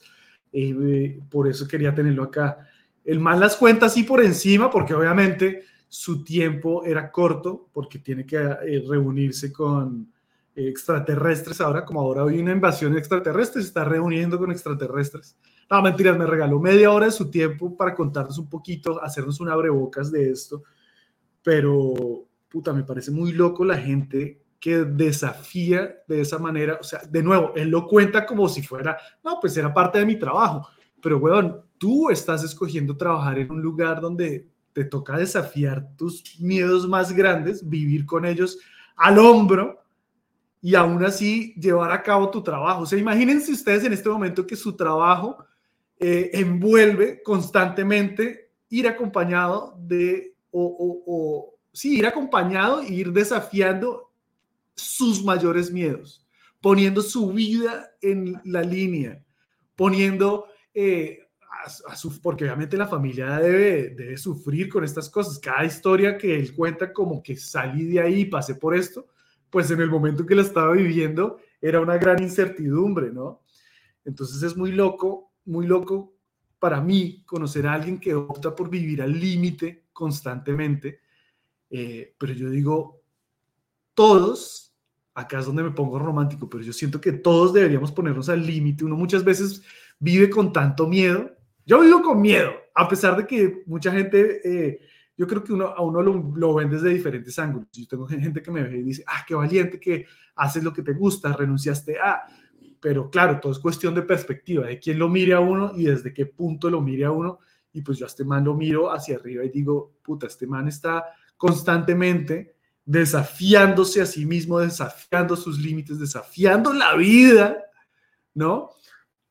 Eh, por eso quería tenerlo acá. El man las cuenta así por encima porque obviamente su tiempo era corto porque tiene que eh, reunirse con extraterrestres. Ahora, como ahora hay una invasión extraterrestre, se está reuniendo con extraterrestres. No, mentiras, me regaló media hora de su tiempo para contarnos un poquito, hacernos un abrebocas de esto, pero puta, me parece muy loco la gente que desafía de esa manera, o sea, de nuevo, él lo cuenta como si fuera, no, pues era parte de mi trabajo, pero weón, tú estás escogiendo trabajar en un lugar donde te toca desafiar tus miedos más grandes, vivir con ellos al hombro y aún así llevar a cabo tu trabajo. O sea, imagínense ustedes en este momento que su trabajo eh, envuelve constantemente ir acompañado de, o, sí, ir acompañado e ir desafiando sus mayores miedos, poniendo su vida en la línea, poniendo... Eh, a, su, porque obviamente la familia debe, debe sufrir con estas cosas. Cada historia que él cuenta como que salí de ahí pasé por esto, pues en el momento que la estaba viviendo era una gran incertidumbre, ¿no? Entonces es muy loco, muy loco para mí conocer a alguien que opta por vivir al límite constantemente, eh, pero yo digo, todos, acá es donde me pongo romántico, pero yo siento que todos deberíamos ponernos al límite. Uno muchas veces vive con tanto miedo. Yo vivo con miedo, a pesar de que mucha gente, eh, yo creo que uno, a uno lo, lo, ven desde diferentes ángulos. Yo tengo gente que me ve y dice, ah, qué valiente que haces lo que te gusta, renunciaste a... Pero claro, todo es cuestión de perspectiva, de quién lo mire a uno y desde qué punto lo mire a uno. Y pues yo a este man lo miro hacia arriba y digo, puta, este man está constantemente desafiándose a sí mismo, desafiando sus límites, desafiando la vida, ¿no?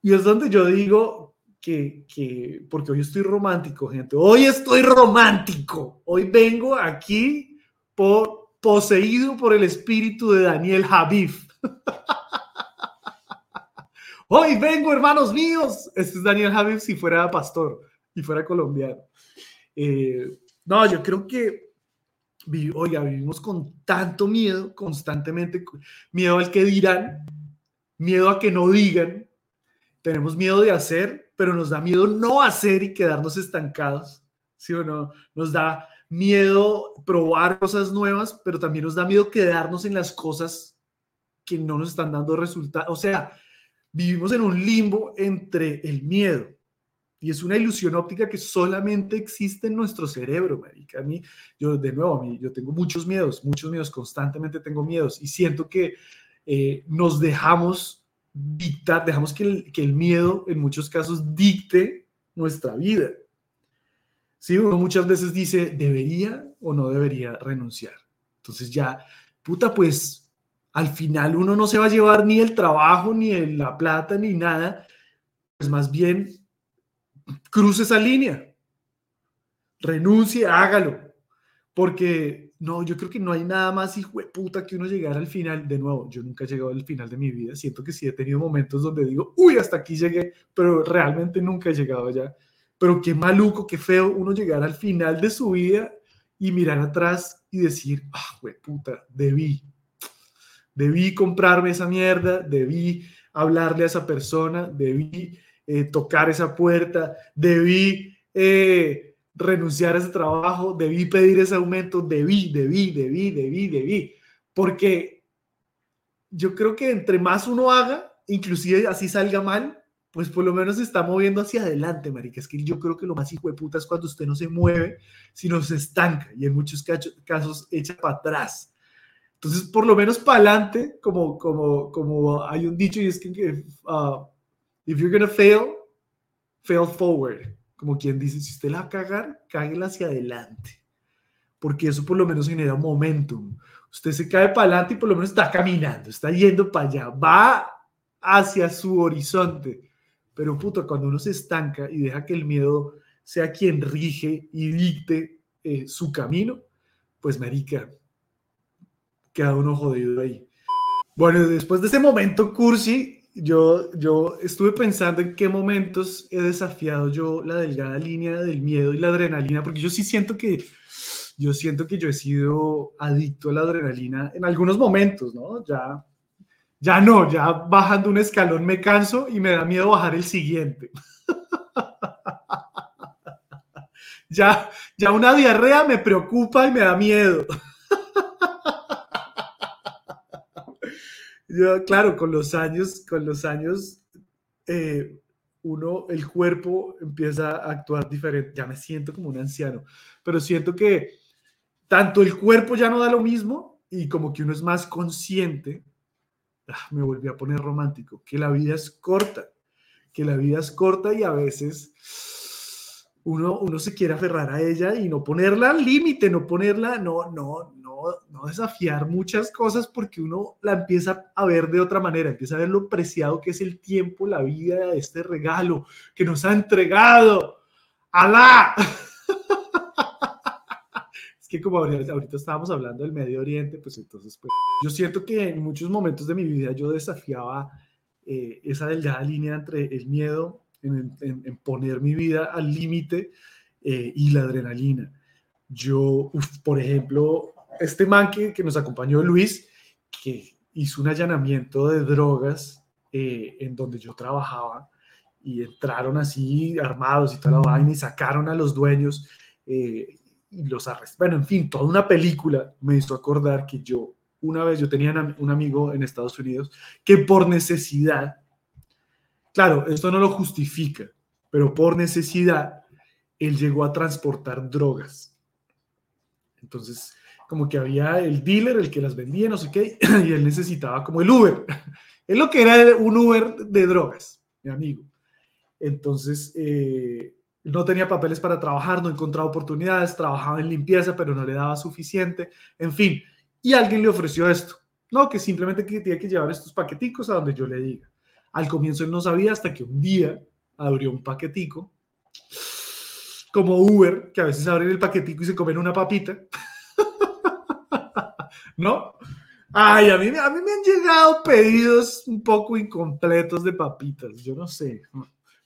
Y es donde yo digo que, que, porque hoy estoy romántico, gente, hoy estoy romántico, hoy vengo aquí por, poseído por el espíritu de Daniel Javif. *laughs* hoy vengo, hermanos míos, este es Daniel Javif si fuera pastor. y fuera colombiano. Eh, no, yo creo que, oiga, vivimos con tanto miedo constantemente, miedo al que dirán, miedo a que no digan, tenemos miedo de hacer, pero nos da miedo no hacer y quedarnos estancados, ¿sí o no? Nos da miedo probar cosas nuevas, pero también nos da miedo quedarnos en las cosas que no nos están dando resultados. O sea, vivimos en un limbo entre el miedo y es una ilusión óptica que solamente existe en nuestro cerebro, marica. A mí, yo de nuevo, a mí, yo tengo muchos miedos, muchos miedos, constantemente tengo miedos y siento que eh, nos dejamos dictar, dejamos que el, que el miedo en muchos casos dicte nuestra vida. Sí, uno muchas veces dice, ¿debería o no debería renunciar? Entonces ya, puta, pues al final uno no se va a llevar ni el trabajo, ni la plata, ni nada. Pues más bien cruce esa línea, renuncie, hágalo, porque no, yo creo que no hay nada más hijo de puta que uno llegar al final. De nuevo, yo nunca he llegado al final de mi vida. Siento que sí he tenido momentos donde digo, uy, hasta aquí llegué, pero realmente nunca he llegado allá. Pero qué maluco, qué feo uno llegar al final de su vida y mirar atrás y decir, ah, güey, puta, debí. Debí comprarme esa mierda, debí hablarle a esa persona, debí eh, tocar esa puerta, debí eh, renunciar a ese trabajo, debí pedir ese aumento, debí, debí, debí, debí, debí. Porque yo creo que entre más uno haga, inclusive así salga mal, pues por lo menos se está moviendo hacia adelante, marica. Es que yo creo que lo más hijo de puta es cuando usted no se mueve, sino se estanca y en muchos casos echa para atrás. Entonces, por lo menos para adelante, como, como, como hay un dicho y es que uh, If you're gonna fail, fail forward. Como quien dice, si usted la va a cagar, cáguela hacia adelante. Porque eso por lo menos genera momentum. Usted se cae para adelante y por lo menos está caminando, está yendo para allá, va hacia su horizonte. Pero puto, cuando uno se estanca y deja que el miedo sea quien rige y dicte eh, su camino, pues marica, queda uno jodido ahí. Bueno, después de ese momento cursi, yo, yo estuve pensando en qué momentos he desafiado yo la delgada línea del miedo y la adrenalina, porque yo sí siento que yo siento que yo he sido adicto a la adrenalina en algunos momentos, ¿no? Ya, ya no, ya bajando un escalón me canso y me da miedo bajar el siguiente. *laughs* ya, ya una diarrea me preocupa y me da miedo. Yo, claro, con los años, con los años, eh, uno, el cuerpo empieza a actuar diferente. Ya me siento como un anciano, pero siento que tanto el cuerpo ya no da lo mismo y como que uno es más consciente. Ah, me volví a poner romántico, que la vida es corta, que la vida es corta y a veces uno, uno se quiere aferrar a ella y no ponerla al límite, no ponerla, no, no, no, desafiar muchas cosas porque uno la empieza a ver de otra manera, empieza a ver lo preciado que es el tiempo, la vida, este regalo que nos ha entregado. ¡Alá! *laughs* es que como ahorita, estábamos hablando del Medio Oriente, pues entonces pues, yo siento que en muchos momentos de mi vida yo desafiaba eh, esa delgada línea entre el miedo en, poner mi vida al límite eh, y la adrenalina. Yo, por ejemplo, este man que, nos acompañó, Luis, que hizo un allanamiento de drogas eh, en donde yo trabajaba y entraron así armados y toda la vaina y sacaron a los dueños eh, y los arrestaron. Bueno, en fin, toda una película me hizo acordar que yo, una vez yo tenía un amigo en Estados Unidos que por necesidad, claro, esto no lo justifica, pero por necesidad, él llegó a transportar drogas. Entonces, como que había el dealer, el que las vendía, no sé qué, *clears throat* y él necesitaba como el Uber. *laughs* Es lo que era un Uber de drogas, mi amigo. Entonces, eh, no tenía papeles para trabajar, no encontraba oportunidades, trabajaba en limpieza, pero no le daba suficiente, en fin. Y alguien le ofreció esto, no, que simplemente que tenía que llevar estos paqueticos a donde yo le diga. Al comienzo él no sabía hasta que un día abrió un paquetico, como Uber, que a veces abren el paquetico y se comen una papita. *laughs* ¿no? Ay, a mí, a mí me han llegado pedidos un poco incompletos de papitas, yo no sé,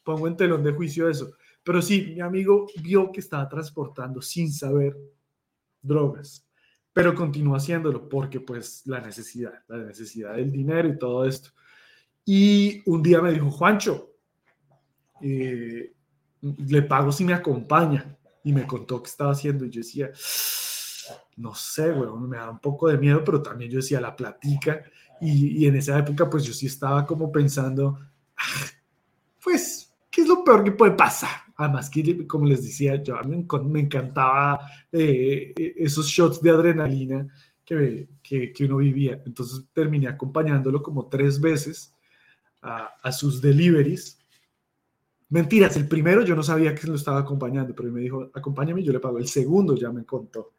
pongo en telón de juicio eso, Pero sí, mi amigo vio que estaba transportando sin saber drogas, pero continuó haciéndolo porque pues la necesidad, la necesidad del dinero y todo esto. Y un día me dijo, Juancho, eh, le pago si me acompaña. Y me contó qué estaba haciendo y yo decía, no sé, weón, me da un poco de miedo, pero también yo decía, la platica. Y, y en esa época, pues yo sí estaba como pensando, ah, pues, ¿qué es lo peor que puede pasar? Además que, como les decía, yo me, me encantaba eh, esos shots de adrenalina que, que, que, uno vivía. Entonces terminé acompañándolo como tres veces a, sus deliveries. Mentiras, el primero yo no sabía que lo estaba acompañando, pero él me dijo, acompáñame yo le pago. El segundo ya me contó.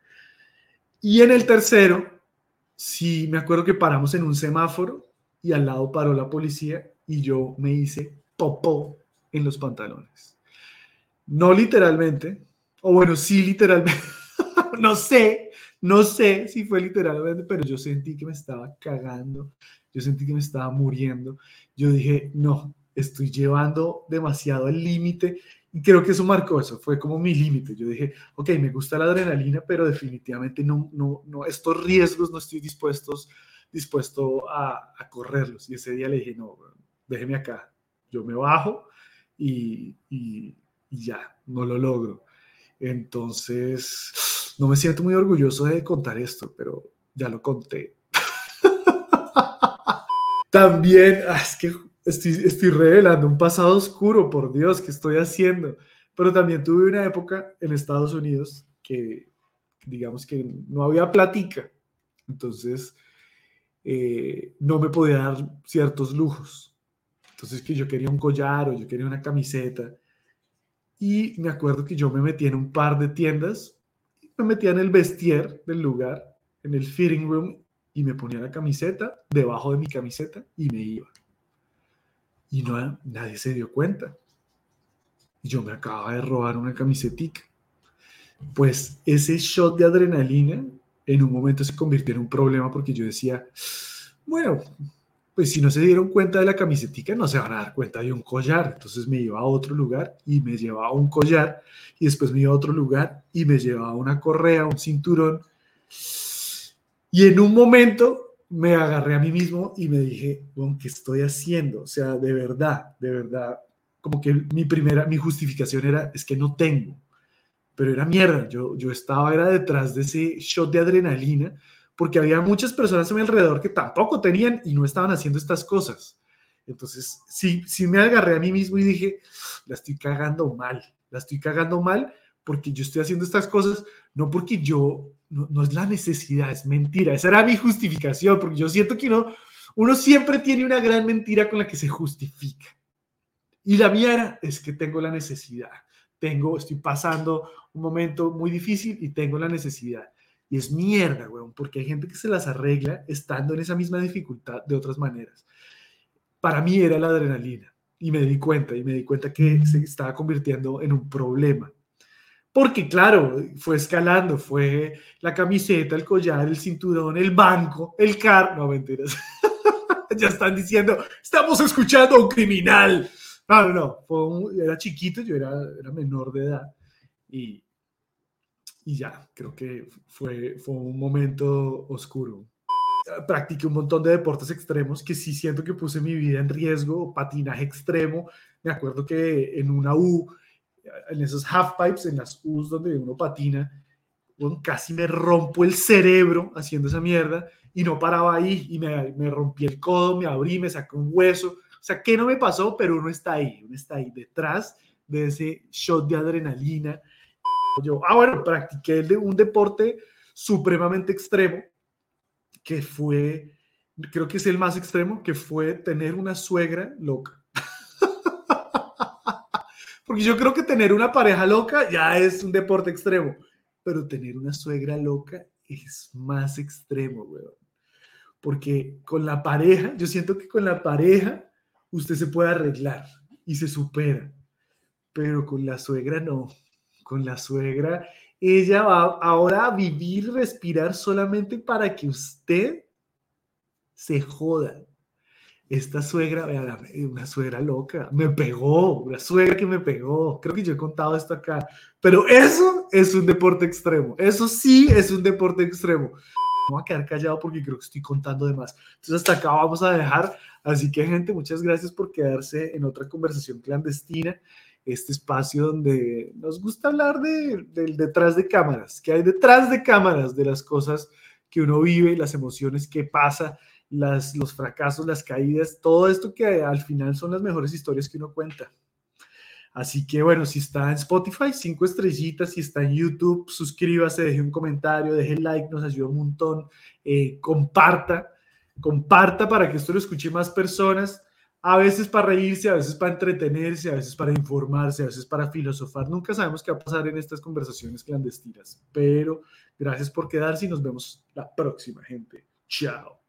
Y en el tercero, sí, me acuerdo que paramos en un semáforo y al lado paró la policía y yo me hice popó en los pantalones. No literalmente, o bueno, sí literalmente, *laughs* no sé, no sé si fue literalmente, pero yo sentí que me estaba cagando, yo sentí que me estaba muriendo. Yo dije, no, estoy llevando demasiado el límite y creo que eso marcó eso, fue como mi límite. Yo dije, ok, me gusta la adrenalina, pero definitivamente no, no, no estos riesgos no estoy dispuestos, dispuesto a, a correrlos. Y ese día le dije, no, déjeme acá, yo me bajo y, y, y ya, no lo logro. Entonces, no me siento muy orgulloso de contar esto, pero ya lo conté. También, ah, es que estoy, estoy revelando un pasado oscuro, por Dios, ¿qué estoy haciendo? Pero también tuve una época en Estados Unidos que, digamos que no había platica. Entonces, eh, no me podía dar ciertos lujos. Entonces, que yo quería un collar o yo quería una camiseta. Y me acuerdo que yo me metía en un par de tiendas, me metía en el vestier del lugar, en el fitting room, y me ponía la camiseta debajo de mi camiseta y me iba. Y no, nadie se dio cuenta. Y yo me acababa de robar una camisetica. Pues ese shot de adrenalina en un momento se convirtió en un problema porque yo decía, bueno, pues si no se dieron cuenta de la camisetica, no se van a dar cuenta de un collar. Entonces me iba a otro lugar y me llevaba un collar y después me iba a otro lugar y me llevaba una correa, un cinturón. Y en un momento me agarré a mí mismo y me dije, bueno, ¿qué estoy haciendo? O sea, de verdad, de verdad, como que mi primera, mi justificación era, es que no tengo. Pero era mierda, yo, yo estaba, era detrás de ese shot de adrenalina, porque había muchas personas a mi alrededor que tampoco tenían y no estaban haciendo estas cosas. Entonces, sí, sí me agarré a mí mismo y dije, la estoy cagando mal, la estoy cagando mal porque yo estoy haciendo estas cosas, no porque yo no, es la necesidad, es mentira. Esa era mi justificación, porque yo siento que uno, uno siempre tiene una gran mentira con la que se justifica. Y la mía era, es que tengo la necesidad. Tengo, estoy pasando un momento muy difícil y tengo la necesidad. Y es mierda, weón, porque hay gente que se las arregla estando en esa misma dificultad de otras maneras. Para mí era la adrenalina y me di cuenta, y me di cuenta que se estaba convirtiendo en un problema. Porque claro, fue escalando, fue la camiseta, el collar, el cinturón, el banco, el car... No, mentiras. *laughs* ya están diciendo, estamos escuchando a un criminal. No, no, era chiquito, yo era, era menor de edad. Y, y ya, creo que fue, fue un momento oscuro. Practiqué un montón de deportes extremos que sí siento que puse mi vida en riesgo, patinaje extremo. Me acuerdo que en una U en esos half pipes, en las U's donde uno patina, casi me rompo el cerebro haciendo esa mierda y no paraba ahí y me, me rompí el codo, me abrí, me sacó un hueso. O sea, ¿qué no me pasó? Pero uno está ahí, uno está ahí detrás de ese shot de adrenalina. Yo, ah, bueno, practiqué un deporte supremamente extremo que fue, creo que es el más extremo, que fue tener una suegra loca. Porque yo creo que tener una pareja loca ya es un deporte extremo, pero tener una suegra loca es más extremo, weón. Porque con la pareja, yo siento que con la pareja usted se puede arreglar y se supera, pero con la suegra no. Con la suegra, ella va ahora a vivir, respirar solamente para que usted se joda. Esta suegra, una suegra loca, me pegó, una suegra que me pegó. Creo que yo he contado esto acá, pero eso es un deporte extremo. Eso sí es un deporte extremo. Voy a quedar callado porque creo que estoy contando de más. Entonces hasta acá vamos a dejar. Así que gente, muchas gracias por quedarse en otra conversación clandestina. Este espacio donde nos gusta hablar de, del detrás de cámaras, que hay detrás de cámaras de las cosas que uno vive, las emociones que pasa las, los fracasos, las caídas, todo esto que al final son las mejores historias que uno cuenta. Así que bueno, si está en Spotify, cinco estrellitas, si está en YouTube, suscríbase, deje un comentario, deje like, nos ayuda un montón, eh, comparta, comparta para que esto lo escuche más personas, a veces para reírse, a veces para entretenerse, a veces para informarse, a veces para filosofar. Nunca sabemos qué va a pasar en estas conversaciones clandestinas, pero gracias por quedarse y nos vemos la próxima, gente. Chao.